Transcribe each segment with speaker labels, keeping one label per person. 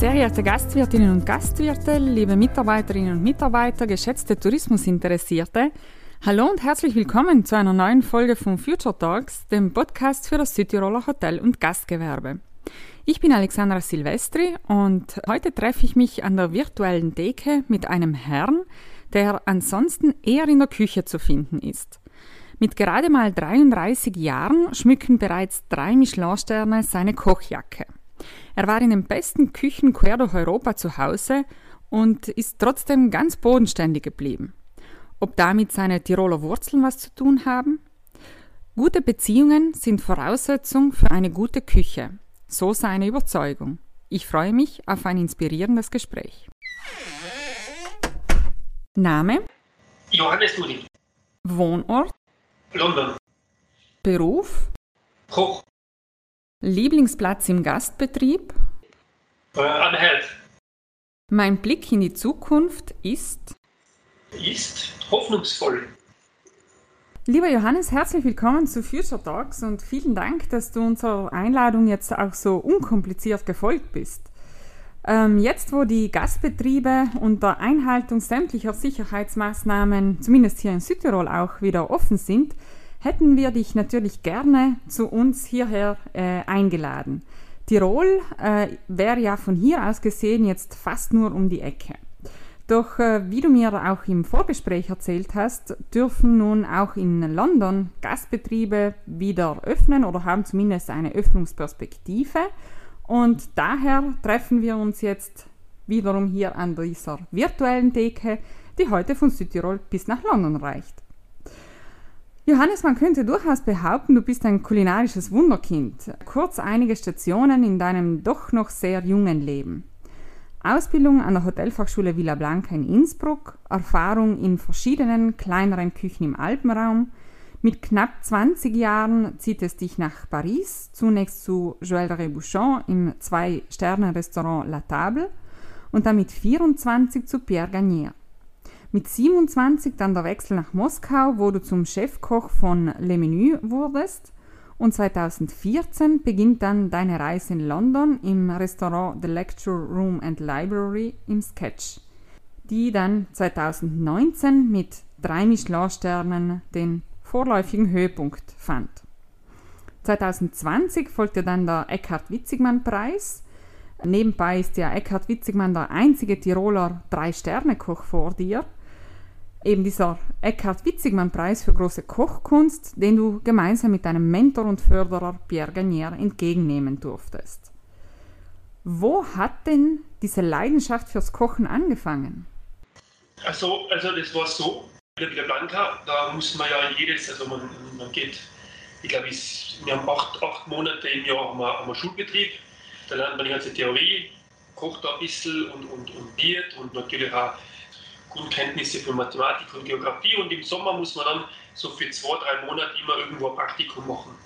Speaker 1: Sehr geehrte Gastwirtinnen und Gastwirte, liebe Mitarbeiterinnen und Mitarbeiter, geschätzte Tourismusinteressierte, hallo und herzlich willkommen zu einer neuen Folge von Future Talks, dem Podcast für das Südtiroler Hotel- und Gastgewerbe. Ich bin Alexandra Silvestri und heute treffe ich mich an der virtuellen Decke mit einem Herrn, der ansonsten eher in der Küche zu finden ist. Mit gerade mal 33 Jahren schmücken bereits drei Michelin-Sterne seine Kochjacke. Er war in den besten Küchen quer durch Europa zu Hause und ist trotzdem ganz bodenständig geblieben. Ob damit seine Tiroler Wurzeln was zu tun haben? Gute Beziehungen sind Voraussetzung für eine gute Küche. So seine Überzeugung. Ich freue mich auf ein inspirierendes Gespräch. Name?
Speaker 2: Johannes Dudi.
Speaker 1: Wohnort?
Speaker 2: London.
Speaker 1: Beruf?
Speaker 2: Koch.
Speaker 1: Lieblingsplatz im Gastbetrieb?
Speaker 2: Äh, Anhalt.
Speaker 1: Mein Blick in die Zukunft ist?
Speaker 2: Ist hoffnungsvoll.
Speaker 1: Lieber Johannes, herzlich willkommen zu Future Talks und vielen Dank, dass du unserer Einladung jetzt auch so unkompliziert gefolgt bist. Ähm, jetzt, wo die Gastbetriebe unter Einhaltung sämtlicher Sicherheitsmaßnahmen, zumindest hier in Südtirol auch wieder offen sind, hätten wir dich natürlich gerne zu uns hierher äh, eingeladen. Tirol äh, wäre ja von hier aus gesehen jetzt fast nur um die Ecke. Doch äh, wie du mir auch im Vorgespräch erzählt hast, dürfen nun auch in London Gastbetriebe wieder öffnen oder haben zumindest eine Öffnungsperspektive. Und daher treffen wir uns jetzt wiederum hier an dieser virtuellen Theke, die heute von Südtirol bis nach London reicht. Johannes, man könnte durchaus behaupten, du bist ein kulinarisches Wunderkind. Kurz einige Stationen in deinem doch noch sehr jungen Leben. Ausbildung an der Hotelfachschule Villa Blanca in Innsbruck, Erfahrung in verschiedenen kleineren Küchen im Alpenraum. Mit knapp 20 Jahren zieht es dich nach Paris, zunächst zu Joël Rebouchon im Zwei-Sterne-Restaurant La Table und dann mit 24 zu Pierre Gagnier. Mit 27 dann der Wechsel nach Moskau, wo du zum Chefkoch von Le Menu wurdest. Und 2014 beginnt dann deine Reise in London im Restaurant The Lecture Room and Library im Sketch, die dann 2019 mit drei Michelin-Sternen den vorläufigen Höhepunkt fand. 2020 folgte dann der Eckhard-Witzigmann-Preis. Nebenbei ist ja Eckhard Witzigmann der einzige Tiroler Drei-Sterne-Koch vor dir eben dieser Eckhard Witzigmann-Preis für große Kochkunst, den du gemeinsam mit deinem Mentor und Förderer Pierre Gagnier entgegennehmen durftest. Wo hat denn diese Leidenschaft fürs Kochen angefangen?
Speaker 2: Also, also das war so, in der Blanca, da muss man ja jedes, also man, man geht, ich glaube, wir haben acht, acht Monate im Jahr haben wir, haben wir Schulbetrieb, da lernt man die ganze Theorie, kocht da ein bisschen und, und, und Diät und natürlich auch Grundkenntnisse für Mathematik und Geografie und im Sommer muss man dann so für zwei, drei Monate immer irgendwo ein Praktikum machen.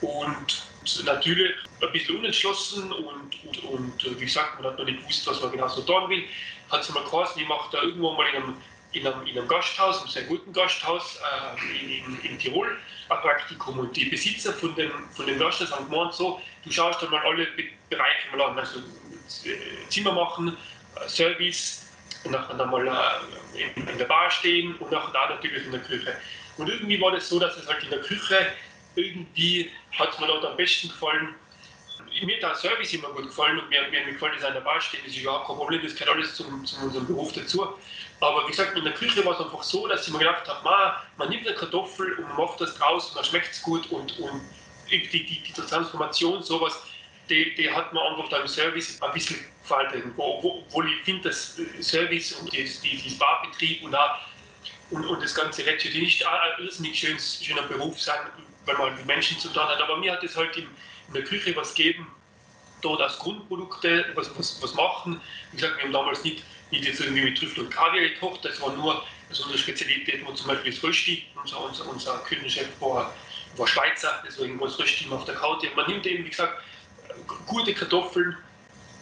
Speaker 2: Und natürlich ein bisschen unentschlossen und, und, und wie gesagt, man hat noch nicht gewusst, was man genau so tun will. Hat es mal geheißen, ich mache da irgendwo mal in einem, in einem, in einem Gasthaus, einem sehr guten Gasthaus äh, in, in, Tirol, ein Praktikum. Und die Besitzer von dem, von dem Gasthaus haben gemeint, so, du schaust dann mal alle Bereiche mal an, also äh, Zimmer machen, äh, Service, und nachher einmal äh, in, der Bar stehen und nachher da natürlich in der Küche. Und irgendwie war das so, dass es halt in der Küche irgendwie hat mir dort am besten gefallen. Mir hat der Service immer gut gefallen und mir, mir, mir gefällt es an der Bar stehen, das ist überhaupt kein Problem, das gehört alles zu unserem Beruf dazu. Aber wie gesagt, in der Küche war es einfach so, dass ich mir gedacht habe, man, man nimmt eine Kartoffel und macht das draus und dann schmeckt es gut und, und die, die, die Transformation, sowas, die, die hat mir einfach da im Service ein bisschen gefallen. Wo, wo, ich finde, dass Service und die, die, die Barbetrieb und, auch, und, und das ganze die nicht ein irrsinnig schön, schöner Beruf sein, weil man mit Menschen zu tun hat. Aber mir hat es halt in, in der Küche was gegeben, dort als Grundprodukte was, was, was machen. Wie gesagt, wir haben damals nicht, nicht jetzt irgendwie mit Trüffel und Kaviar gekocht, das war nur so eine Spezialität, wo zum Beispiel das Rösti, unser, unser, unser Küchenchef war, war Schweizer, deswegen war das Rösti auf der Kaute. Man nimmt eben, wie gesagt, gute Kartoffeln,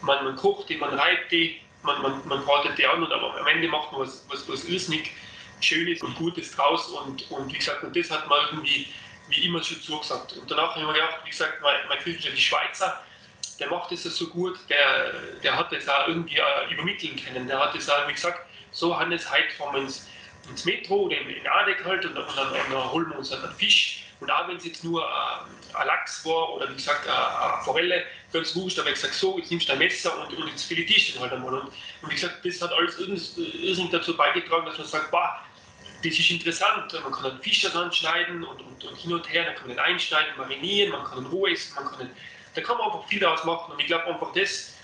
Speaker 2: man, man kocht die, man reibt die, man, man, man bratet die an und am Ende macht man was, was, was irrsinnig Schönes und Gutes draus und, und wie gesagt, und das hat man irgendwie wie immer schon zugesagt. Und danach habe ich mir gedacht, wie gesagt, mein, mein Küchenchef ist Schweizer, der macht das so gut, der, der hat das auch irgendwie äh, übermitteln können. Der hat das auch, wie gesagt, so Hannes, heute fahren wir ins, ins Metro oder in, in Adek halt und, und, dann, und dann holen wir uns einen Fisch. Und auch wenn es jetzt nur äh, ein Lachs war oder wie gesagt eine Forelle, ganz wurscht, aber ich gesagt, so, jetzt nimmst du ein Messer und, und jetzt filetierst du den halt einmal. Und, und wie gesagt, das hat alles irrsinnig dazu beigetragen, dass man sagt, bah, das ist interessant, man kann einen Fisch daran schneiden und, und, und, hin und her, dann kann man den einschneiden, marinieren, man kann ihn roh essen, man kann ihn, da kann man einfach viel daraus machen und ich glaube einfach, das,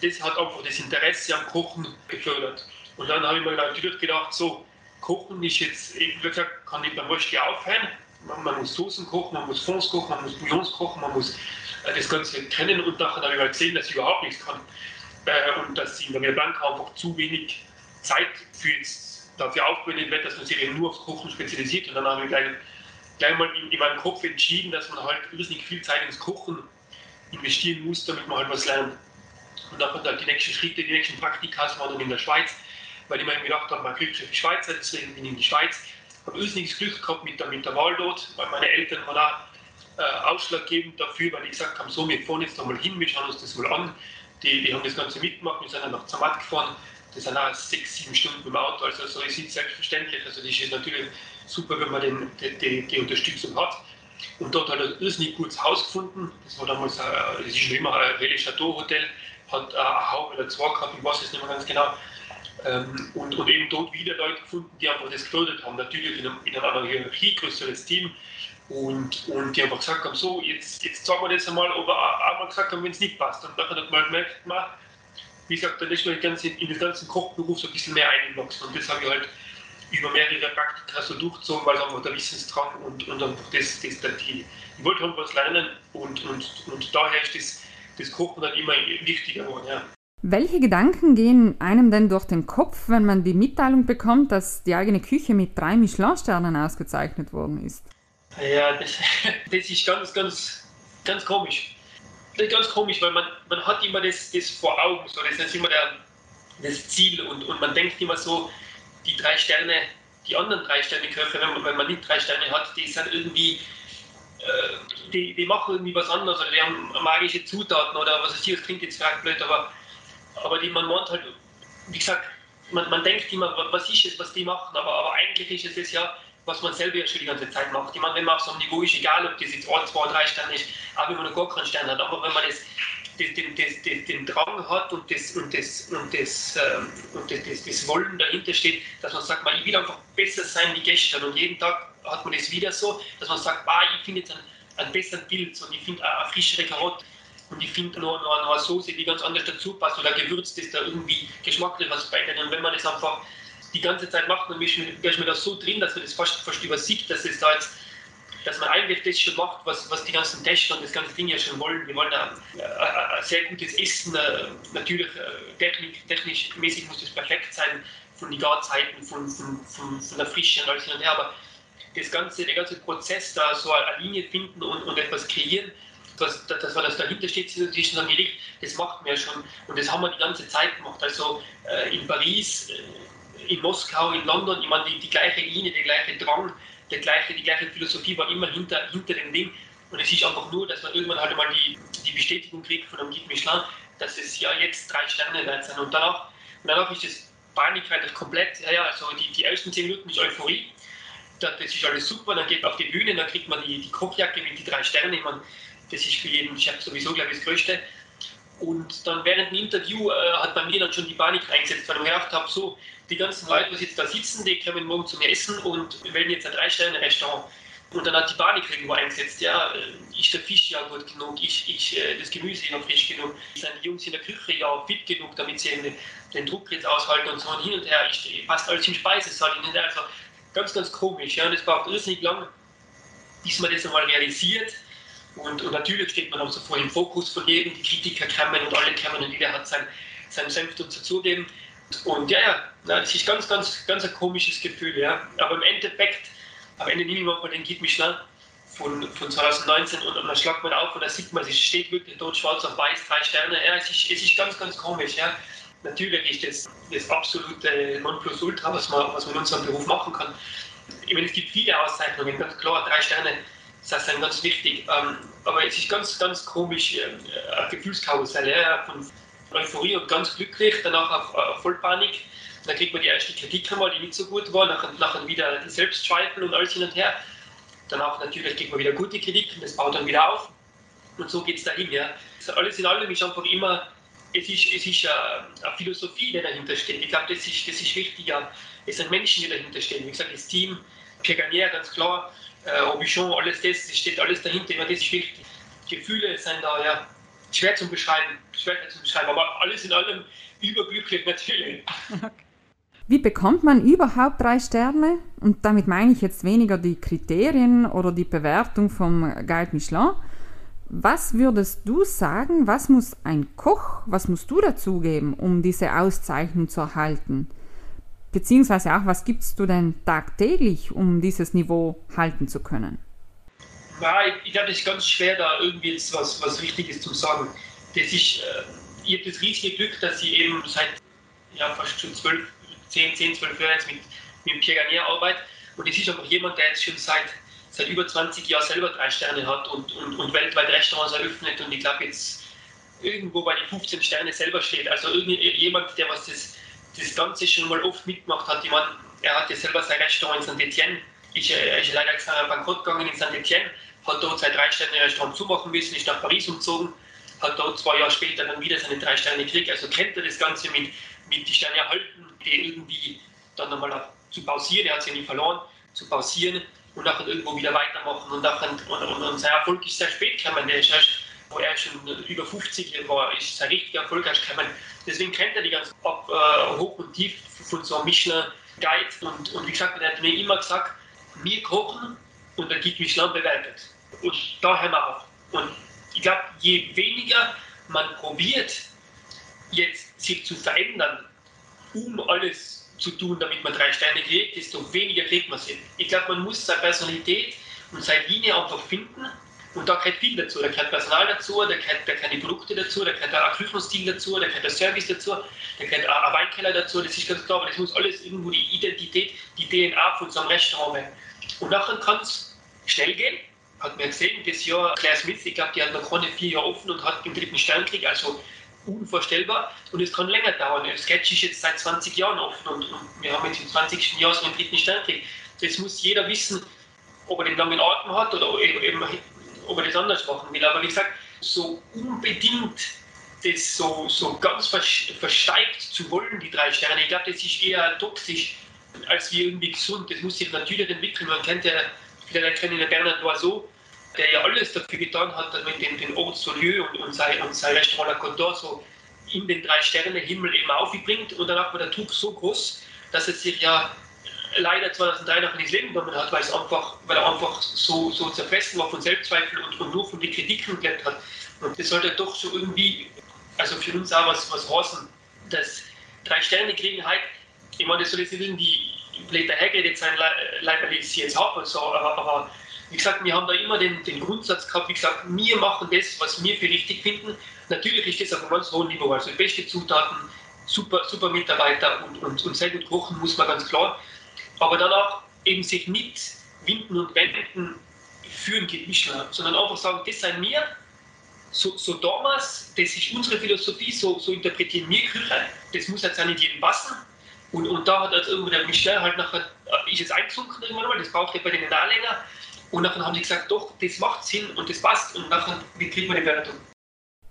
Speaker 2: das hat einfach das Interesse am Kochen gefördert. Und dann habe ich mir natürlich gedacht, so, Kochen ist jetzt, wie gesagt, kann nicht beim Rösti aufhören, man, man, muss Soßen kochen, man muss Fonds kochen, man muss Bouillons kochen, man muss äh, das Ganze kennen und nachher habe ich halt gesehen, dass ich überhaupt nichts kann äh, und dass ich in der Blanca einfach zu wenig Zeit für jetzt dafür aufgewendet wird, dass man sich eben nur aufs Kochen spezialisiert. Und dann habe ich gleich, gleich mal in, in, meinem Kopf entschieden, dass man halt irrsinnig viel Zeit ins Kochen investieren muss, damit man halt was lernt. Und dann kommt halt die nächsten Schritte, die nächsten Praktika waren dann in der Schweiz, weil ich mir gedacht habe, man kriegt schon die Schweizer, deswegen bin ich in die Schweiz. Ich habe irrsinniges Glück gehabt mit der, mit der Wahl dort, weil meine Eltern waren auch äh, ausschlaggebend dafür, weil die gesagt haben, so, wir fahren jetzt da mal hin, wir schauen uns das mal an. Die, die haben das Ganze mitgemacht, wir sind dann nach Zermatt gefahren, das sind auch sechs, sieben Stunden im Auto, also so ist es selbstverständlich. Also das ist natürlich super, wenn man den, die, die, die Unterstützung hat. Und dort hat er ein irrsinnig gutes Haus gefunden. Das war damals, ein, das ist schon immer ein Relais Chateau Hotel, hat eine Haube oder zwei gehabt, ich weiß es nicht mehr ganz genau. Ähm, und, und eben dort wieder Leute gefunden, die einfach das gefördert haben. Natürlich in einer Hierarchie, größeres Team. Und, und die einfach gesagt haben, so, jetzt, jetzt sagen wir das einmal, aber auch mal gesagt haben, wenn es nicht passt. Und dann hat man gemerkt, man, wie gesagt, dann ist man in, den ganzen Kochberuf so ein bisschen mehr eingewachsen. Und das habe ich halt über mehrere Praktika so durchgezogen, weil einfach der Wissensdrang und, und einfach das, das der die, ich wollte halt was lernen und, und, und daher ist das, das Kochen dann immer wichtiger geworden. Ja.
Speaker 1: Welche Gedanken gehen einem denn durch den Kopf, wenn man die Mitteilung bekommt, dass die eigene Küche mit drei Michelin-Sternen ausgezeichnet worden ist?
Speaker 2: Ja, das, das ist ganz, ganz, ganz komisch. Das ist ganz komisch, weil man, man hat immer das, das vor Augen, so, das ist immer der, das Ziel und, und man denkt immer so, die drei Sterne, die anderen drei Sterne Köche, wenn man, wenn man nicht drei Sterne hat, die sind irgendwie, äh, die, die machen irgendwie was anderes oder die haben magische Zutaten oder was weiß ich, das klingt jetzt vielleicht blöd, aber, aber die, man meint halt, wie gesagt, man, man denkt immer, was ist es, was die machen, aber, aber eigentlich ist es ja, was man selber ja schon die ganze Zeit macht. Ich meine, wenn man auf so einem Niveau ist, egal ob das jetzt 1, 2, 3 Sterne ist, auch wenn man noch gar keinen Stern hat, aber wenn man das, das, den, das, den, den Drang hat und das, und das, und das, ähm, und das, das, das Wollen dahinter steht, dass man sagt, man, ich will einfach besser sein wie gestern und jeden Tag hat man das wieder so, dass man sagt, bah, ich finde jetzt einen, einen besseren Pilz und ich finde eine frischere Karotte und ich finde noch, noch, noch eine Soße, die ganz anders dazu passt oder Gewürz, das da irgendwie geschmacklich was beiträgt. Und wenn man das einfach die ganze Zeit macht, dann ist man da so drin, dass man das fast, fast übersieht, dass es da jetzt dass man eigentlich das schon macht, was, was die ganzen Tester und das ganze Ding ja schon wollen. Die wollen ein, sehr gutes Essen, äh, natürlich äh, technisch, technisch mäßig muss das perfekt sein, von den Garzeiten, von, von, von, von der Frische und alles hin und her, aber das ganze, der ganze Prozess, da so eine Linie finden und, und etwas kreieren, dass, dass, dass das dahinter steht, zwischen Gericht, das macht man ja schon. Und das haben wir die ganze Zeit gemacht. Also äh, in Paris, in Moskau, in London, ich meine, die, die gleiche Linie, der gleiche Drang, der gleiche, die gleiche Philosophie war immer hinter, hinter dem Ding. Und es ist einfach nur, dass man irgendwann halt mal die, die Bestätigung kriegt von einem Guide Michelin, dass es ja jetzt drei Sterne wert sind. Und danach, und danach ist das Panik halt komplett, ja, ja, also die, die ersten zehn Minuten ist Euphorie. Das ist alles super, dann geht man auf die Bühne, dann kriegt man die, die Kochjacke mit den drei Sternen. Ich meine, das ist für jeden Chef sowieso, glaube ich, das Größte. Und dann während dem Interview äh, hat bei mir dann schon die Panik reingesetzt, weil ich gedacht habe, so, die ganzen Leute, die jetzt da sitzen, die kommen morgen zu mir essen und wählen jetzt ein Drei-Sterne-Restaurant. Und dann hat die Panik irgendwo eingesetzt, ja, äh, ist der Fisch ja gut genug, ist, ist äh, das Gemüse ja frisch genug, sind die Jungs in der Küche ja fit genug, damit sie den, den Druck jetzt aushalten und so und hin und her, ist, passt alles im Speisesaal hin und her. Also ganz, ganz komisch, ja, und es braucht irrsinnig lang, bis man das einmal realisiert und, und, natürlich steht man auch so vor im Fokus von jedem, die Kritiker kommen und alle kommen und jeder hat sein, sein Senf dazugeben. Und ja, ja, das ist ganz, ganz, ganz ein komisches Gefühl, ja. Aber im Endeffekt, am Ende nehme ich mal den Git Michelin von, von 2019 und, und dann schlagt man auf und da sieht man, es steht wirklich dort schwarz auf weiß, drei Sterne. Ja, es ist, es ist ganz, ganz komisch, ja. Natürlich ist das das absolute Nonplusultra, was man, was man in unserem Beruf machen kann. Ich meine, es gibt viele Auszeichnungen, ganz klar, drei Sterne Das ist ganz wichtig. Ähm, aber es ist ganz, ganz komisch, äh, ein Gefühlskarussell von Euphorie und ganz glücklich, danach auf, auf Vollpanik. Dann kriegt man die erste Kritik einmal, die nicht so gut war, nachher, nachher wieder die Selbstzweifel und alles hin und her. Danach natürlich kriegt man wieder gute Kritik und das baut dann wieder auf. Und so geht es dahin. Ja. Also alles in allem ist einfach immer, es ist, es ist eine, eine Philosophie, die dahinter steht. Ich glaube, das ist, das ist wichtig. Ja. Es sind Menschen, die dahinter stehen. Wie gesagt, das Team, Pierre Garnier, ganz klar, äh, Aubichon, alles das, das steht alles dahinter. Immer das ist wichtig. Gefühle sind da, ja, schwer zu beschreiben, schwer zu beschreiben, aber alles in allem überglücklich natürlich.
Speaker 1: Wie bekommt man überhaupt drei Sterne? Und damit meine ich jetzt weniger die Kriterien oder die Bewertung vom Guide Michelin. Was würdest du sagen, was muss ein Koch, was musst du dazugeben, um diese Auszeichnung zu erhalten? Beziehungsweise auch, was gibst du denn tagtäglich, um dieses Niveau halten zu können?
Speaker 2: Ja, ich, ich glaube, es ist ganz schwer, da irgendwie jetzt was, was Richtiges zu sagen. Das ist, äh, ich habe das riesige Glück, dass ich eben seit ja, fast schon zwölf 10, 10 12 Jahre jetzt mit, mit Pierre Garnier arbeite. Und es ist einfach jemand, der jetzt schon seit, seit über 20 Jahren selber drei Sterne hat und, und, und weltweit Restaurants eröffnet. Und ich glaube, jetzt irgendwo bei den 15 Sternen selber steht. Also jemand, der was das, das Ganze schon mal oft mitgemacht hat. Ich meine, er hat ja selber sein Restaurant in Saint-Etienne. Ist, er ist leider bankrott gegangen in Saint-Etienne, hat dort sein Drei-Sterne-Restaurant zumachen müssen, ist nach Paris umgezogen, hat dort zwei Jahre später dann wieder seine drei Sterne gekriegt. Also kennt er das Ganze mit, mit die Sterne erhalten, die irgendwie dann nochmal zu pausieren, er hat sie nie verloren, zu pausieren und nachher irgendwo wieder weitermachen. Und, nachher, und, und, und sein Erfolg ist sehr spät gekommen. Der ist erst, wo er schon über 50 war, ist sein richtiger Erfolg erst gekommen. Deswegen kennt er die ganz ab, äh, hoch und tief von so einem Michelin Guide. Und, und wie gesagt, er hat mir immer gesagt, wir kochen und dann gibt Michelin bewertet. Und da hören wir auf. Und ich glaube, je weniger man probiert, jetzt sich zu verändern, um alles zu tun, damit man drei Sterne kriegt, desto weniger kriegt man sie. Ich glaube, man muss seine Personalität und seine Linie einfach finden. Und da gehört viel dazu. Da gehört Personal dazu, da gehört, da gehören die Produkte dazu, da gehört der Küchenstil dazu, da gehört der Service dazu, da gehört ein Weinkeller dazu. Das ist ganz klar, aber das muss alles irgendwo die Identität, die DNA von so einem Restaurant werden. Und nachher kann es schnell gehen. Hat man gesehen, das Jahr Claire Smith, ich glaube, die hat noch keine vier Jahre offen und hat den dritten Stern gekriegt. Also unvorstellbar und es kann länger dauern. Das Sketch ist jetzt seit 20 Jahren offen und, und wir haben jetzt im 20. Jahr so einen dritten Sternkrieg. Jetzt muss jeder wissen, ob er den langen Atem hat oder eben, ob er das anders machen will. Aber wie gesagt, so unbedingt das so, so ganz versteigt zu wollen, die drei Sterne, ich glaube, das ist eher toxisch als wie irgendwie gesund. Das muss sich natürlich entwickeln. Man kennt ja, viele kennen ja Bernard Loiseau, der ja alles dafür getan hat, damit den, den Ort Solieu und, und, sein, und sein Restaurant La Côte d'Or so in den Drei-Sterne-Himmel eben aufbringt. Und danach war der Druck so groß, dass er sich ja leider 2003 noch ins Leben genommen hat, weil, es einfach, weil er einfach so, so zerfressen war von Selbstzweifeln und, und nur von den Kritiken gelebt hat. Und das sollte doch so irgendwie, also für uns auch was, was heißen, dass Drei-Sterne-Kriegen halt, ich meine, das soll jetzt nicht irgendwie Blätter hergeredet sein, leider, ich sie jetzt habe, so, aber, aber wie gesagt, wir haben da immer den, den Grundsatz gehabt, wie gesagt, wir machen das, was wir für richtig finden. Natürlich ist das auf einem ganz hohen Niveau, also beste Zutaten, super, super Mitarbeiter und, und, und sehr gut kochen, muss man ganz klar. Aber danach eben sich nicht winden und wenden führen geht nicht mehr, sondern einfach sagen, das sind wir, so, so damals, das ist unsere Philosophie, so, so interpretieren wir Küche, das muss jetzt auch nicht jedem passen. Und, und da hat also irgendwo der Michelin halt nachher, ist es eingesunken irgendwann mal, das braucht ja bei denen auch länger. Und dann haben die gesagt, doch, das macht Sinn und das passt und nachher kriegt man die Bewertung.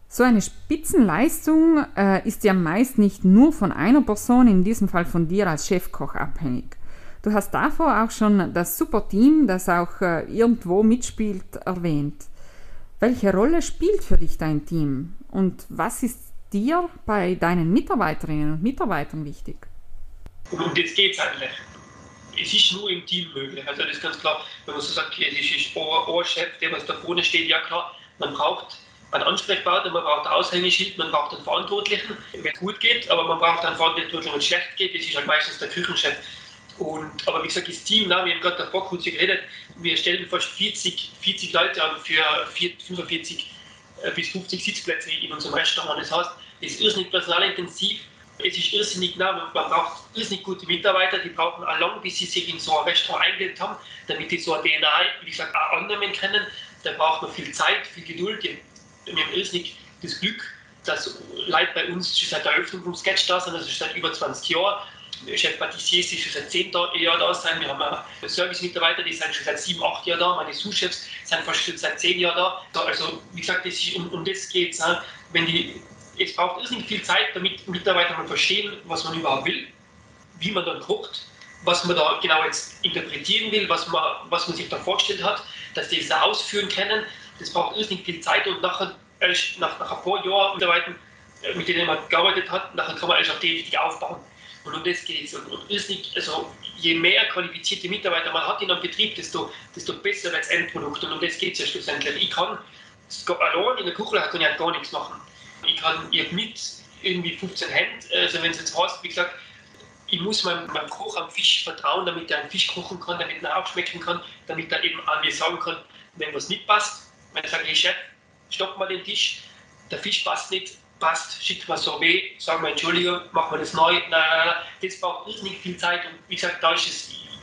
Speaker 1: So eine Spitzenleistung äh, ist ja meist nicht nur von einer Person, in diesem Fall von dir als Chefkoch, abhängig. Du hast davor auch schon das Superteam, das auch äh, irgendwo mitspielt, erwähnt. Welche Rolle spielt für dich dein Team und was ist dir bei deinen Mitarbeiterinnen und Mitarbeitern wichtig?
Speaker 2: Und das geht es eigentlich es ist nur im Team möglich. Also das ist ganz klar, wenn man so sagt, okay, es ist ein Chef, der was da vorne steht, ja klar, man braucht einen Ansprechpartner, man braucht ein Aushängeschild, man braucht einen Verantwortlichen, wenn es gut geht, aber man braucht einen Verantwortlichen, wenn es schlecht geht, das ist halt meistens der Küchenchef. Und, aber wie gesagt, das Team, na, wir haben gerade davor kurz geredet, wir stellen fast 40, 40 Leute an für 45 äh, bis 50 Sitzplätze in unserem Restaurant. Das heißt, es ist irrsinnig personalintensiv es ist irrsinnig nah, man braucht irrsinnig gute Mitarbeiter, die brauchen auch lang, bis sie sich in so ein Restaurant eingelebt haben, damit die so eine DNA, wie gesagt, auch annehmen können. Da braucht man viel Zeit, viel Geduld. Wir haben irrsinnig das Glück, dass Leute bei uns schon seit der Eröffnung vom Sketch da sind, also schon seit über 20 Jahren. Chef Patissiers ist schon seit 10 Jahren da sein. Wir haben Service-Mitarbeiter, die sind schon seit 7, 8 Jahren da. Meine Sous-Chefs sind fast schon seit 10 Jahren da. Also, wie gesagt, das ist, um, um das geht es. Die es braucht irrsinnig viel Zeit, damit Mitarbeiter mal verstehen, was man überhaupt will, wie man dann kocht, was man da genau jetzt interpretieren will, was man, was man sich da vorgestellt hat, dass die das ausführen können. Das braucht irrsinnig viel Zeit und nachher, nach, nach ein paar Jahren Mitarbeitern, äh, mit denen man gearbeitet hat, nachher kann man erst auch die richtig aufbauen. Und um das geht es. Und, und also je mehr qualifizierte Mitarbeiter man hat in einem Betrieb, desto, desto besser wird das Endprodukt. Und um das geht es ja schlussendlich. Ich kann allein in der Küche kann ich halt gar nichts machen. Ich kann ihr mit irgendwie 15 Hände, also wenn es jetzt heißt, wie gesagt, ich muss meinem, meinem Koch am Fisch vertrauen, damit er einen Fisch kochen kann, damit er aufschmecken kann, damit er eben an mir sagen kann, wenn was nicht passt. Wenn ich sage, hey Chef, stopp mal den Tisch, der Fisch passt nicht, passt, schickt mal so weh, sagen wir Entschuldigung, machen wir das neu. Nein, nein, nein, das braucht nicht viel Zeit und wie gesagt, da,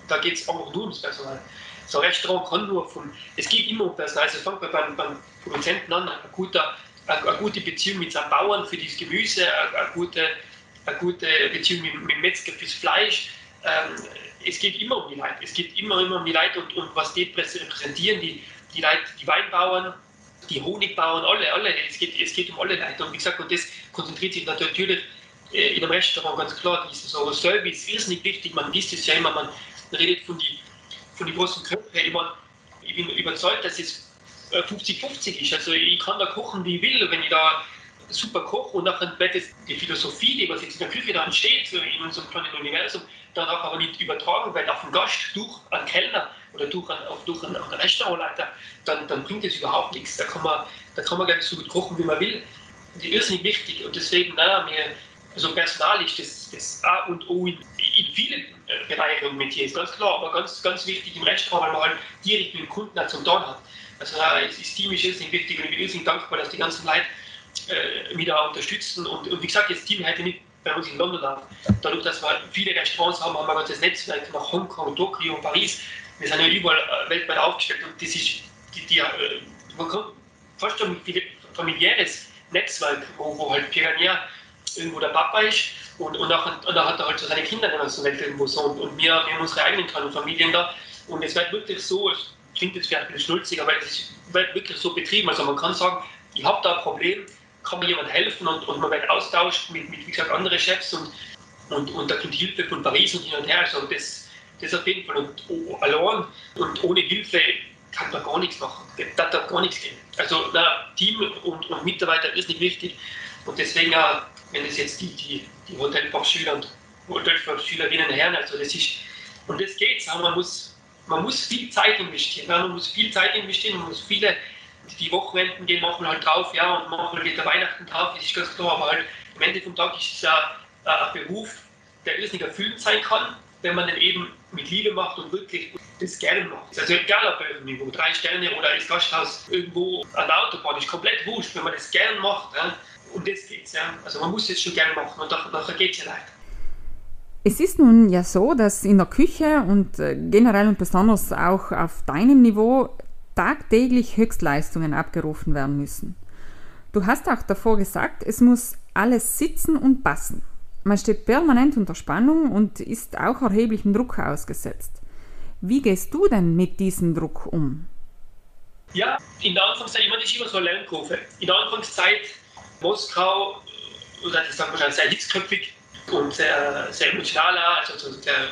Speaker 2: da geht es einfach nur ums Personal. So ein Restaurant kann nur vom, es geht immer um Personal, also fangen wir beim, beim Produzenten an, ein guter eine, gute Beziehung mit seinem Bauern für das Gemüse, eine, gute, eine gute Beziehung mit, mit dem Metzger fürs Fleisch. Ähm, es geht immer um die Leute. Es geht immer, immer um die Leute und, und was die repräsentieren, die, die Leute, die Weinbauern, die Honigbauern, alle, alle. Es geht, es geht um alle Leute. Und wie gesagt, und das konzentriert sich natürlich äh, in einem Restaurant ganz klar. Dieses so Service ist nicht wichtig. Man liest es ja immer, man redet von den von die großen Köpfen. Ich, ich bin überzeugt, dass es 50-50 äh, ist. Also ich kann da kochen, wie ich will, wenn ich da super koche und nachher wird die Philosophie, die was jetzt in der Küche da entsteht, in unserem kleinen Universum, danach aber nicht übertragen wird auf den Gast durch einen Kellner oder durch einen, durch einen, einen Restaurantleiter, dann, dann bringt das überhaupt nichts. Da kann man, da kann man gar nicht so gut kochen, wie man will. Die ist nicht wichtig und deswegen, naja, mir, also Personal ist das, das A und O in, in vielen äh, Bereichen und Metiers, ganz klar, aber ganz, ganz wichtig im Restaurant, weil man halt direkt mit dem Kunden zum Tun hat. Also das Team ist irrsinnig wichtig und ich bin irrsinnig dankbar, dass die ganzen Leute äh, wieder unterstützen. Und, und, wie gesagt, das Team hätte nicht bei uns in London auf. Dadurch, dass wir viele Restaurants haben, haben wir ein ganzes Netzwerk nach Hongkong, Tokio und Paris. Wir sind ja überall äh, weltweit aufgestellt und das ist die, die, äh, man kann fast ein familiäres Netzwerk, wo, wo halt Piranha irgendwo der Papa ist und, und, auch, und da hat er halt so seine Kinder in der Welt irgendwo so und, und wir, wir haben unsere eigenen kleinen Familien da und es wird wirklich so, klingt jetzt vielleicht ein bisschen schnulzig, aber es wird wirklich so betrieben. Also man kann sagen, ich habe da ein Problem, kann mir jemand helfen und, und man wird austauscht mit, mit, wie gesagt, anderen Chefs und, und, und da kommt Hilfe von Paris und hin und her. Also das, das auf jeden Fall. Und oh, allein und ohne Hilfe kann man gar nichts machen. Das darf gar nichts gehen. Also na, Team und, und Mitarbeiter ist nicht wichtig. Und deswegen, wenn es jetzt die, die, die Hotelfachschüler und Hotelfachschülerinnen hören, also das ist, und das geht, man muss man muss viel Zeit investieren. Man muss viel Zeit investieren, man muss viele, die Wochenenden gehen machen halt drauf, ja, und manchmal geht der Weihnachten drauf, das ist ganz klar, aber halt am Ende vom Tag ist es ja ein Beruf, der irrsinnig erfüllend sein kann, wenn man den eben mit Liebe macht und wirklich das gerne macht. Also egal ob irgendwo drei Sterne oder das Gasthaus irgendwo an der Autobahn, ist komplett wurscht, wenn man das gerne macht. Ja, und das geht's, ja. Also man muss es schon gerne machen und nachher geht es ja leider.
Speaker 1: Es ist nun ja so, dass in der Küche und äh, generell und besonders auch auf deinem Niveau tagtäglich Höchstleistungen abgerufen werden müssen. Du hast auch davor gesagt, es muss alles sitzen und passen. Man steht permanent unter Spannung und ist auch erheblichem Druck ausgesetzt. Wie gehst du denn mit diesem Druck um?
Speaker 2: Ja, in der Anfangszeit, ich meine, das ist immer so eine Lernkurve. In der Anfangszeit Moskau, oder das sagt man schon sehr hitzköpfig, und sehr, sehr emotionaler. Also der,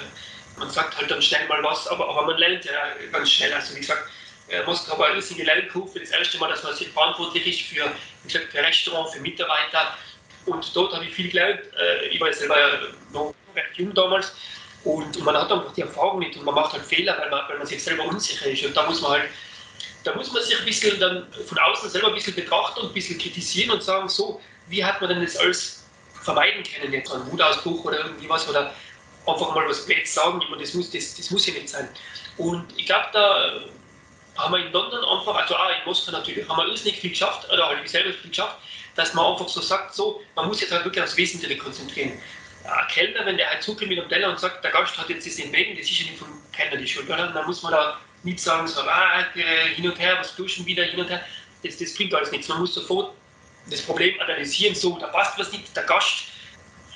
Speaker 2: man sagt halt dann schnell mal was, aber, aber man lernt ja ganz schnell. Also wie gesagt, äh, Moskau war eine riesige Lernkurve. Das erste Mal, dass man sich verantwortlich ist für, wie gesagt, für Restaurant, für Mitarbeiter. Und dort habe ich viel gelernt. Äh, ich war selber noch recht jung damals. Und, und, man hat einfach die Erfahrung nicht und man macht halt Fehler, weil man, weil man sich selber unsicher ist. Und da muss man halt, da muss man sich ein bisschen dann von außen selber ein bisschen betrachten und ein bisschen kritisieren und sagen, so, wie hat man denn das alles vermeiden können, jetzt einen Wutausbruch oder irgendwie was oder einfach mal was Blöds sagen, meine, das muss, das, das muss ja nicht sein. Und ich glaube, da haben wir in London einfach, also auch in Oscar natürlich, haben wir alles nicht viel geschafft, oder halt ich selber viel geschafft, dass man einfach so sagt, so, man muss jetzt halt wirklich aufs Wesentliche konzentrieren. Ein Kellner, wenn der halt zukommt mit dem Teller und sagt, der Gast hat jetzt das entwegen, das ist ja nicht vom Kellner die Schuld, oder? Dann muss man da nicht sagen, so, ah, hin und her, was duschen wieder, hin und her. Das, das bringt alles nichts. Man muss sofort das Problem analysieren, so, da passt was nicht, der Gast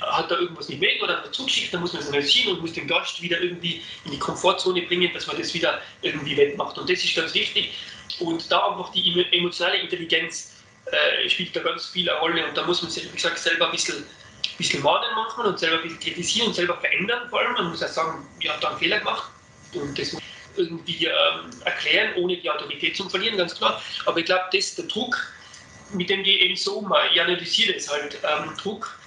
Speaker 2: hat da irgendwas nicht weg oder hat zugeschickt, dann muss man es analysieren und muss den Gast wieder irgendwie in die Komfortzone bringen, dass man das wieder irgendwie wettmacht. Und das ist ganz wichtig. Und da einfach die emotionale Intelligenz äh, spielt da ganz viel eine Rolle und da muss man sich, wie gesagt, selber ein bisschen, bisschen mahnen manchmal und selber ein bisschen kritisieren und selber verändern vor allem. Man muss auch sagen, ich habe da einen Fehler gemacht und das irgendwie ähm, erklären, ohne die Autorität zu verlieren, ganz klar. Aber ich glaube, das der Druck, mit dem die eben so mal, ich analysiere es halt, ähm, Druck,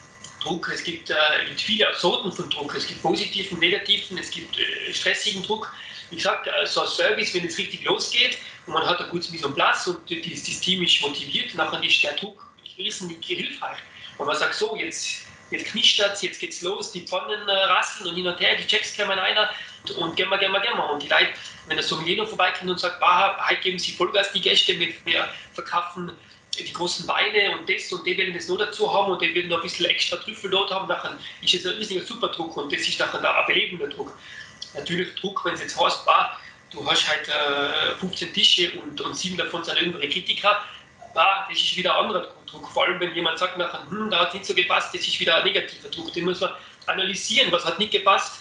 Speaker 2: Druck, es gibt, äh, viele Sorten von Druck, es gibt positiven, negativen, es gibt äh, stressigen Druck. Ich sage, äh, so ein Service, wenn es richtig losgeht und man hat ein gutes Mise en place und das, Team ist motiviert, nachher ist der Druck irrsinnig hilfreich. Und man sagt so, jetzt, jetzt knischt das, jetzt geht's los, die Pfannen äh, rasseln und hin und her, die Checks kommen einer und, gehen wir, gehen wir, gehen wir. Und die Leute, wenn der Sommelier vorbeikommt und sagt, bah, heute geben Sie Vollgas die Gäste, wir, wir verkaufen die großen Weine und das und die werden das noch dazu haben und die werden noch ein bisschen extra Trüffel dort haben, nachher ist es ein riesiger Superdruck und das ist nachher ein belebender Druck. Natürlich Druck, wenn es jetzt heißt, bah, du hast halt äh, 15 Tische und, und sieben davon sind irgendwelche Kritiker, bah, das ist wieder ein anderer Druck. Vor allem, wenn jemand sagt nachher, hm, da hat es nicht so gepasst, das ist wieder ein negativer Druck. Den muss man analysieren, was hat nicht gepasst,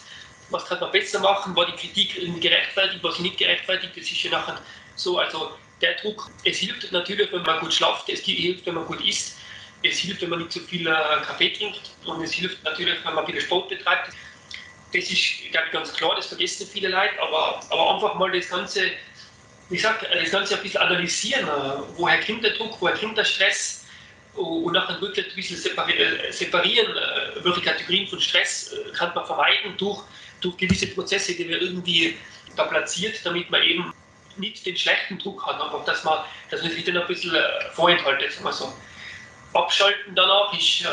Speaker 2: was kann man besser machen, war die Kritik gerechtfertigt, war sie nicht gerechtfertigt, das ist ja nachher so, also der Druck. Es hilft natürlich, wenn man gut schlaft, es hilft, wenn man gut isst, es hilft, wenn man nicht zu viel äh, Kaffee trinkt. Und es hilft natürlich, wenn man viel Sport betreibt. Das ist, glaube ganz klar, das vergessen viele Leute, aber, aber einfach mal das Ganze, wie gesagt, das Ganze ein bisschen analysieren. Äh, woher kommt der Druck, woher kommt der Stress? Und nachher wirklich ein bisschen äh, separieren, welche Kategorien von Stress kann man vermeiden durch, durch gewisse Prozesse, die man irgendwie da platziert, damit man eben nicht den schlechten Druck hat, aber dass man, dass man sich den ein bisschen äh, vorenthaltet, sagen wir so. Abschalten danach ist, äh,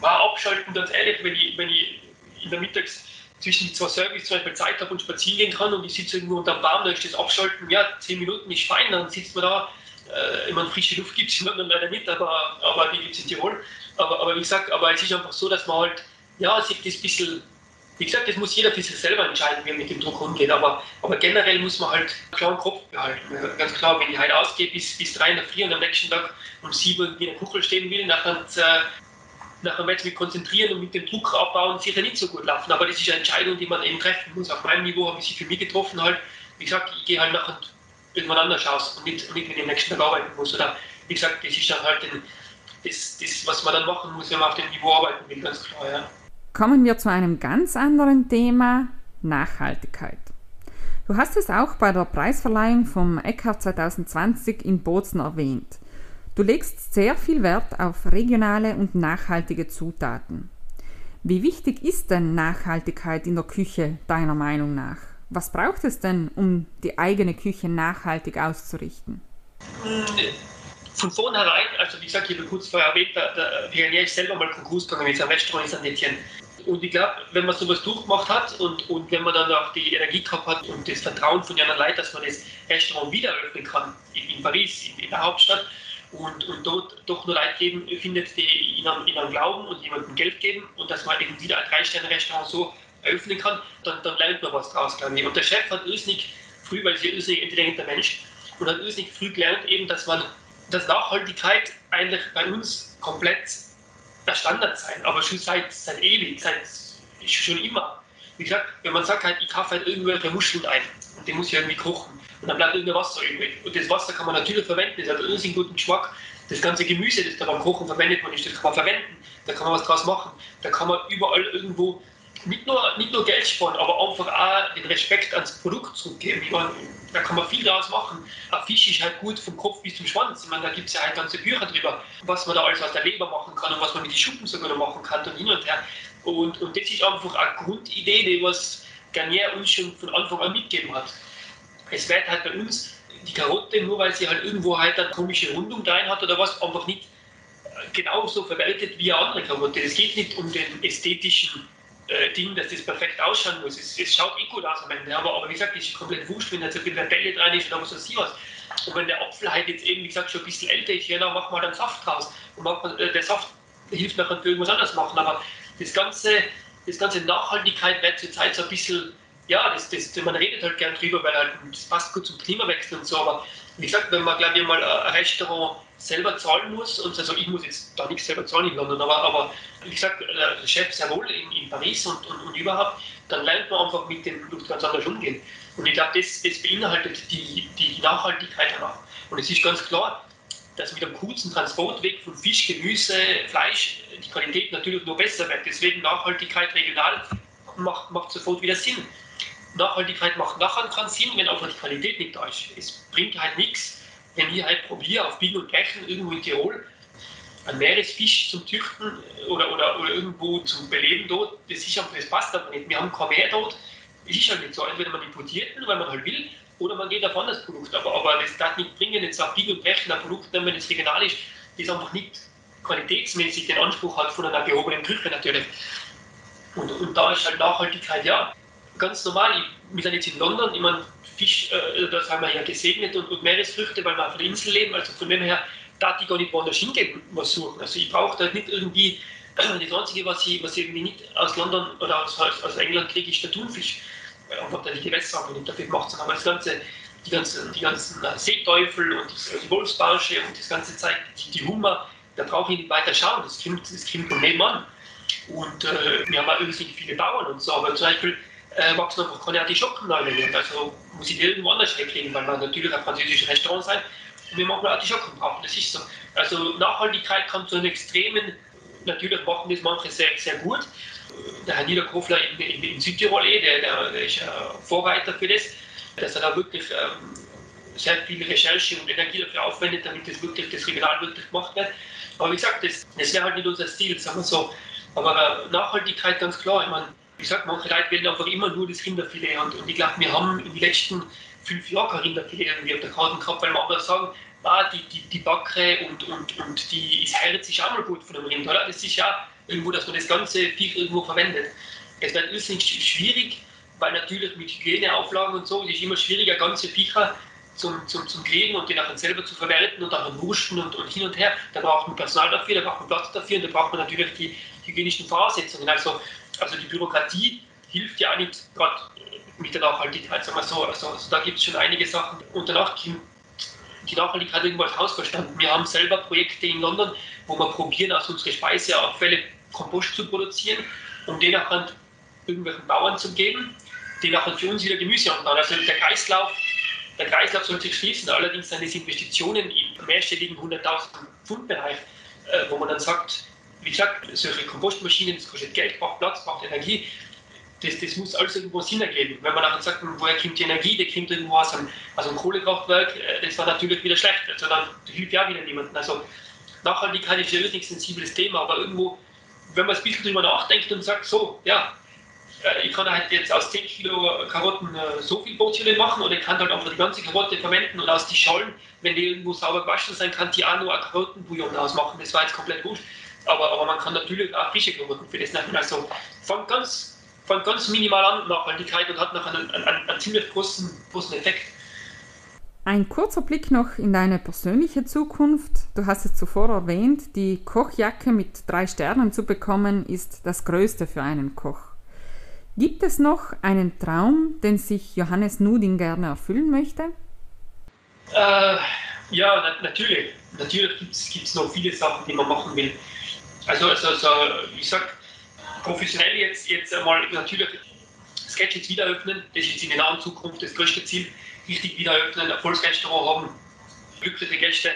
Speaker 2: war abschalten ganz ehrlich, wenn ich, wenn ich in der Mittags zwischen zwei Service zum Beispiel Zeit habe und spazieren gehen kann und ich sitze irgendwo unter dem Baum, da ist das Abschalten, ja, zehn Minuten ist fein, dann sitzt man da, äh, ich meine, frische Luft gibt es in London leider nicht, aber, aber die gibt es in Tirol. Aber, aber wie gesagt, aber es ist einfach so, dass man halt, ja, sich das ein bisschen wie gesagt, das muss jeder für sich selber entscheiden, wie er mit dem Druck umgeht. Aber, aber generell muss man halt einen klaren Kopf behalten. Ganz klar, wenn ich heute ausgehe bis, bis drei in der Früh und am nächsten Tag um sieben in der Kuchel stehen will, nachher, äh, nachher werde ich mich konzentrieren und mit dem Druck abbauen sicher nicht so gut laufen. Aber das ist eine Entscheidung, die man eben treffen muss. Auf meinem Niveau habe ich sie für mich getroffen. Halt. Wie gesagt, ich gehe halt nachher irgendwann anders aus und nicht, und nicht ich am nächsten Tag arbeiten muss. Oder wie gesagt, das ist dann halt das, das, was man dann machen muss, wenn man auf dem Niveau arbeiten will, ganz klar. Ja.
Speaker 1: Kommen wir zu einem ganz anderen Thema, Nachhaltigkeit. Du hast es auch bei der Preisverleihung vom ECHAF 2020 in Bozen erwähnt. Du legst sehr viel Wert auf regionale und nachhaltige Zutaten. Wie wichtig ist denn Nachhaltigkeit in der Küche deiner Meinung nach? Was braucht es denn, um die eigene Küche nachhaltig auszurichten?
Speaker 2: Von vornherein, also wie gesagt, ich habe kurz vorher erwähnt, da, da, wir selber mal Konkurs gegangen mit einem Restaurant in St. Etienne. Und ich glaube, wenn man sowas durchgemacht hat und, und wenn man dann auch die Energie gehabt hat und das Vertrauen von anderen Leuten, dass man das Restaurant wieder öffnen kann in, in Paris, in, in, der Hauptstadt, und, und dort doch nur Leute geben, findet, die ihnen, ihnen glauben und jemandem Geld geben und dass man eben wieder ein Drei-Sterne-Restaurant so eröffnen kann, dann, dann lernt man was draus, glaube ich. Und der Chef hat irrsinnig früh, weil ein irrsinnig intelligenter Mensch und hat irrsinnig früh gelernt, eben, dass man, dass Nachhaltigkeit eigentlich bei uns komplett der Standard sein, aber schon seit, seit ewig, seit schon immer. Wie gesagt, wenn man sagt, halt, ich kaufe halt irgendwelche Muscheln ein und die muss ich irgendwie kochen und dann bleibt irgendein Wasser übrig. Und das Wasser kann man natürlich verwenden, das hat einen irrsinnig guten Geschmack. Das ganze Gemüse, das da beim Kochen verwendet man ist, das kann man verwenden, da kann man was draus machen. Da kann man überall irgendwo nicht nur, nicht nur Geld sparen, aber einfach auch den Respekt ans Produkt zurückgeben. Ich meine, da kann man viel daraus machen. Ein Fisch ist halt gut vom Kopf bis zum Schwanz. Ich meine, da gibt es ja halt ganze Bücher drüber, was man da alles aus der Leber machen kann und was man mit den Schuppen sogar noch machen kann und hin und her. Und, und das ist einfach eine Grundidee, die was Garnier uns schon von Anfang an mitgegeben hat. Es wird halt bei uns die Karotte, nur weil sie halt irgendwo halt eine komische Rundung rein hat oder was, einfach nicht genauso verwertet wie eine andere Karotte. Es geht nicht um den ästhetischen äh, Ding, dass das perfekt ausschauen muss. Es, es schaut eh gut aus am Ende, aber, aber wie gesagt, es ist komplett wurscht, wenn da so viel Bälle dran ist oder was weiß ich was. Und wenn der Apfel halt jetzt eben, wie gesagt, schon ein bisschen älter ist, ja, dann machen wir dann Saft draus. Und man, äh, der Saft hilft nachher für irgendwas anderes machen. Aber das ganze, das ganze Nachhaltigkeit wird zurzeit so ein bisschen, ja, das, das, man redet halt gern drüber, weil halt, das passt gut zum Klimawechsel und so. Aber wie gesagt, wenn man, glaube ich, mal ein Restaurant selber zahlen muss, und also ich muss jetzt da nichts selber zahlen in London, aber, aber wie gesagt, der Chef sehr wohl in, in Paris und, und, und, überhaupt, dann lernt man einfach mit dem Produkt ganz anders umgehen. Und ich glaube, das, das beinhaltet die, die Nachhaltigkeit danach. Und es ist ganz klar, dass mit einem kurzen Transportweg von Fisch, Gemüse, Fleisch die Qualität natürlich nur besser wird. Deswegen Nachhaltigkeit regional macht, macht sofort wieder Sinn. Nachhaltigkeit macht nachher keinen Sinn, wenn einfach die Qualität nicht da ist. Es bringt halt nichts, wenn ich halt probiere, auf Biegen und Brechen irgendwo in Tirol einen Meeresfisch zum Tüchten oder, oder, oder irgendwo zum Beleben dort, das, ist einfach, das passt aber nicht. Wir haben kein Meer dort. Es ist halt nicht so. Entweder man importiert ihn, weil man halt will, oder man geht auf anderes Produkt. Aber, aber das darf nicht bringen, jetzt auf Biegen und Brechen ein Produkt, wenn das regional ist, das einfach nicht qualitätsmäßig den Anspruch hat von einer gehobenen Küche natürlich. Und, und da ist halt Nachhaltigkeit, ja, ganz normal. Ich, sind jetzt in London, ich meine, Fisch, äh, da sind wir ja gesegnet und, und Meeresfrüchte, weil wir auf der Insel leben. Also von dem her darf ich gar nicht woanders hingehen, was suchen. Also ich brauche da nicht irgendwie, das Einzige, was ich, was ich irgendwie nicht aus London oder aus, aus England kriege, ist der Thunfisch. Einfach die Gewässer haben nicht dafür gemacht, sondern das ganze, die ganzen, die ganzen äh, Seeteufel und die, die Wolfsbarsche und das ganze Zeug, die, die Hummer, da brauche ich nicht weiter schauen. Das kommt, das kommt von nebenan. Und äh, wir haben auch irrsinnig viele Bauern und so, aber zum Beispiel äh, wachsen einfach keine Artischocken neu nicht. Also muss ich die irgendwo anders weglegen, weil man natürlich ein französisches Restaurant sein und wir machen Artischocken brauchen. Das ist so. Also Nachhaltigkeit kommt zu einem extremen, natürlich machen das manche sehr, sehr gut. Der Herr Niederkofler in, in, in Südtirol, eh, der, der, ist ja Vorreiter für das, dass er da wirklich ähm, sehr viel Recherche und Energie dafür aufwendet, damit das wirklich das regional wirklich gemacht wird. Aber wie gesagt, das, das wäre halt nicht unser Stil, sagen wir so. Aber Nachhaltigkeit ganz klar, ich meine, wie gesagt, manche Leute wählen einfach immer nur das Rinderfilet. Und, und ich glaube, wir haben in den letzten fünf Jahren kein Rinderfilet irgendwie auf der Karte gehabt, weil wir sagen, ah, die, die, die Backe und, und, und die, das Herz ist auch mal gut von dem Rind, oder? Das ist ja irgendwo, dass man das ganze Viech irgendwo verwendet. Es wird irrsinnig schwierig, weil natürlich mit Hygieneauflagen und so, es ist immer schwieriger, ganze Viecher zum, zum, zum Kriegen und die nachher selber zu verwerten und dann wurschen und, und hin und her. Da braucht man Personal dafür, da braucht man Platz dafür und da braucht man natürlich die hygienischen Voraussetzungen. Also, also die Bürokratie hilft ja auch nicht gerade mit der Nachhaltigkeit, sagen wir so. Also, also da gibt es schon einige Sachen. Und danach kommt die Nachhaltigkeit irgendwo als Hausverstand. Wir haben selber Projekte in London, wo wir probieren, aus unseren Speiseabfälle Kompost zu produzieren, um den nachher irgendwelchen Bauern zu geben, die nachher für uns wieder Gemüse anbauen. Also der Kreislauf der Kreislauf soll sich schließen, allerdings sind es Investitionen im mehrstelligen 100.000 Pfund Bereich, äh, wo man dann sagt, wie gesagt, solche Kompostmaschinen, das kostet Geld, braucht Platz, braucht Energie, das, das muss alles irgendwo Sinn ergeben. Wenn man nachher sagt, woher kommt die Energie, die kommt irgendwo aus einem, aus einem Kohlekraftwerk, äh, das war natürlich wieder schlecht, also dann hilft ja wieder niemandem. Also Nachhaltigkeit ist ja ein sensibles Thema, aber irgendwo, wenn man ein bisschen drüber nachdenkt und sagt, so, ja, äh, ich kann halt jetzt aus 10 Kilo Karotten äh, so viel Portionen machen oder ich kann halt einfach die ganze Karotte verwenden und aus die Schollen, wenn die irgendwo sauber gewaschen sein, kann die auch nur ein Karottenbouillon ausmachen. Das war jetzt komplett gut. Aber, aber man kann natürlich auch frische Karotten für das nehmen. Also fängt ganz, fängt ganz minimal an Nachhaltigkeit und hat nachher einen, einen, einen ziemlich großen, großen Effekt.
Speaker 1: Ein kurzer Blick noch in deine persönliche Zukunft. Du hast es zuvor erwähnt, die Kochjacke mit drei Sternen zu bekommen, ist das Größte für einen Koch. Gibt es noch einen Traum, den sich Johannes Nuding gerne erfüllen möchte?
Speaker 2: Äh, ja, na, natürlich. Natürlich gibt es noch viele Sachen, die man machen will. Also, also, also ich sag, professionell jetzt, jetzt einmal natürlich Sketch jetzt wieder öffnen, das ist in der nahen Zukunft das größte Ziel. Richtig wieder öffnen, Erfolgsrestaurant haben, glückliche Gäste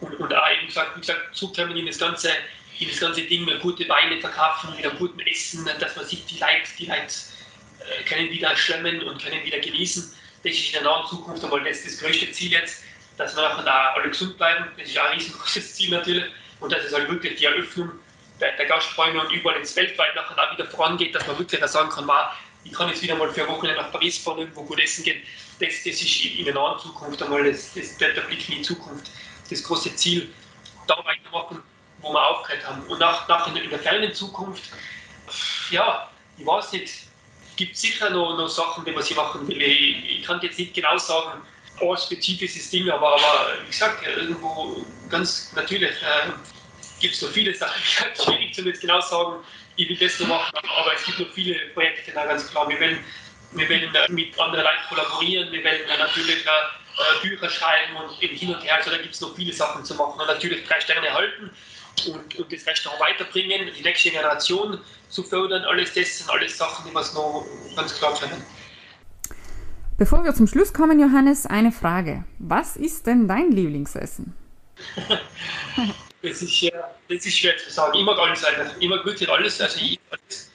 Speaker 2: und, und auch eben gesagt, wie gesagt, zukommen in das ganze die das ganze Ding gute Weine verkaufen, mit einem guten Essen, dass man sieht, die Leute, die Leute äh, können wieder schwimmen und können wieder genießen. Das ist in der nahen Zukunft einmal das, das größte Ziel jetzt, dass wir da alle gesund bleiben. Das ist auch ein riesengroßes Ziel natürlich. Und dass es halt wirklich die Eröffnung der, der Gasträume und überall ins weltweit nachher da wieder vorangeht, dass man wirklich sagen kann, man, ich kann jetzt wieder mal für eine Woche nach Paris fahren, irgendwo gut essen gehen. Das, das ist in der nahen Zukunft einmal das, das, der, der Blick in die Zukunft, das große Ziel, da weitermachen wo wir aufgehört haben. Und nach, nach in, in der fernen Zukunft, ja, ich weiß nicht, gibt sicher noch, noch Sachen, die man sie machen will. Ich, ich kann jetzt nicht genau sagen, ein spezifisches Ding, aber, aber wie gesagt, irgendwo ganz natürlich äh, gibt es noch viele Sachen, schwierig zu jetzt genau sagen, ich will das noch machen, aber es gibt noch viele Projekte, da ganz klar. Wir werden, wir werden mit anderen Leuten kollaborieren, wir werden natürlich äh, Bücher schreiben und hin und her, also da gibt es noch viele Sachen zu machen und natürlich drei Sterne halten und, und das Restaurant weiterbringen, die nächste Generation zu fördern, alles das sind alles Sachen, die wir noch ganz klar können.
Speaker 1: Bevor wir zum Schluss kommen, Johannes, eine Frage. Was ist denn dein Lieblingsessen?
Speaker 2: das, ist, das ist schwer zu sagen. Mag alles. Ich mag wirklich alles. Also ich, alles.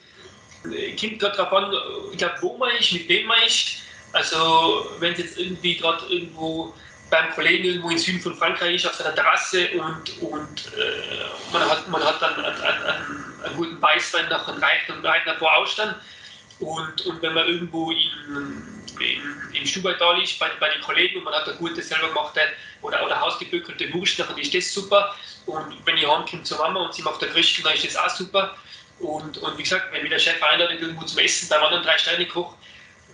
Speaker 2: Kommt gerade darauf an, ich glaube, wo man ist, mit wem man ist. Also wenn es jetzt irgendwie gerade irgendwo beim Kollegen irgendwo im Süden von Frankreich ist, auf seiner Terrasse und, und äh, man, hat, man hat dann einen, einen, einen guten Weißwein nach und reicht und reicht davor Ausstand. Und, und wenn man irgendwo in in Stubaital ist, bei, bei den Kollegen und man hat eine gute selber gemachte oder, oder hausgebückelte Wurst, dann ist das super. Und wenn ich heimkomme zur Mama und sie macht der Christel, dann ist das auch super. Und, und wie gesagt, wenn mich der Chef einladet irgendwo zum Essen beim anderen drei Sterne koch,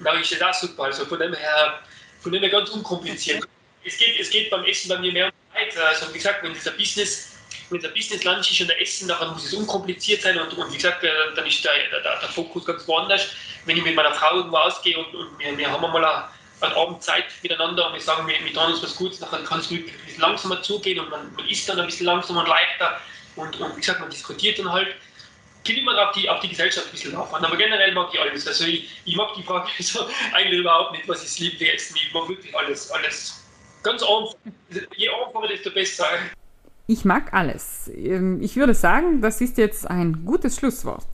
Speaker 2: dann ist das auch super. Also von dem her, von dem her ganz unkompliziert. Es geht, es geht beim Essen bei mir mehr um Zeit. Also wie gesagt, wenn dieser Business es ein Business Lunch ist und ein Essen, dann muss es unkompliziert sein und, und wie gesagt, äh, dann ist der, der, der, Fokus ganz woanders. Wenn ich mit meiner Frau irgendwo ausgehe und, und wir, wir haben einmal eine, Abend Zeit miteinander und wir sagen, wir, wir tun uns was Gutes, dann kann es ein bisschen langsamer zugehen und man, man isst dann ein bisschen langsamer und leichter und, und wie gesagt, man diskutiert dann halt. Geht immer auf die, auf die Gesellschaft ein bisschen drauf aber generell mag ich alles. Also ich, ich mag die Frage so eigentlich überhaupt nicht, was ich liebe essen. Ich mag wirklich alles, alles. Ganz einfach. Je einfacher, desto besser.
Speaker 1: Ich mag alles. Ähm, ich würde sagen, das ist jetzt ein gutes Schlusswort.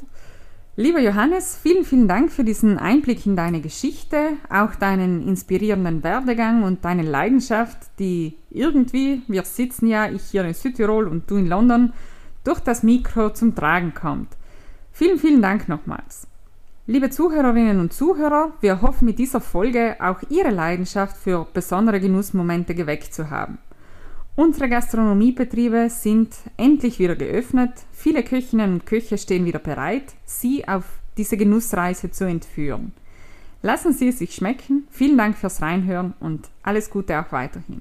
Speaker 1: Lieber Johannes, vielen, vielen Dank für diesen Einblick in deine Geschichte, auch deinen inspirierenden Werdegang und deine Leidenschaft, die irgendwie, wir sitzen ja, ich hier in Südtirol und du in London, durch das Mikro zum Tragen kommt. Vielen, vielen Dank nochmals. Liebe Zuhörerinnen und Zuhörer, wir hoffen mit dieser Folge auch Ihre Leidenschaft für besondere Genussmomente geweckt zu haben. Unsere Gastronomiebetriebe sind endlich wieder geöffnet. Viele Köchinnen und Köche stehen wieder bereit, Sie auf diese Genussreise zu entführen. Lassen Sie es sich schmecken. Vielen Dank fürs Reinhören und alles Gute auch weiterhin.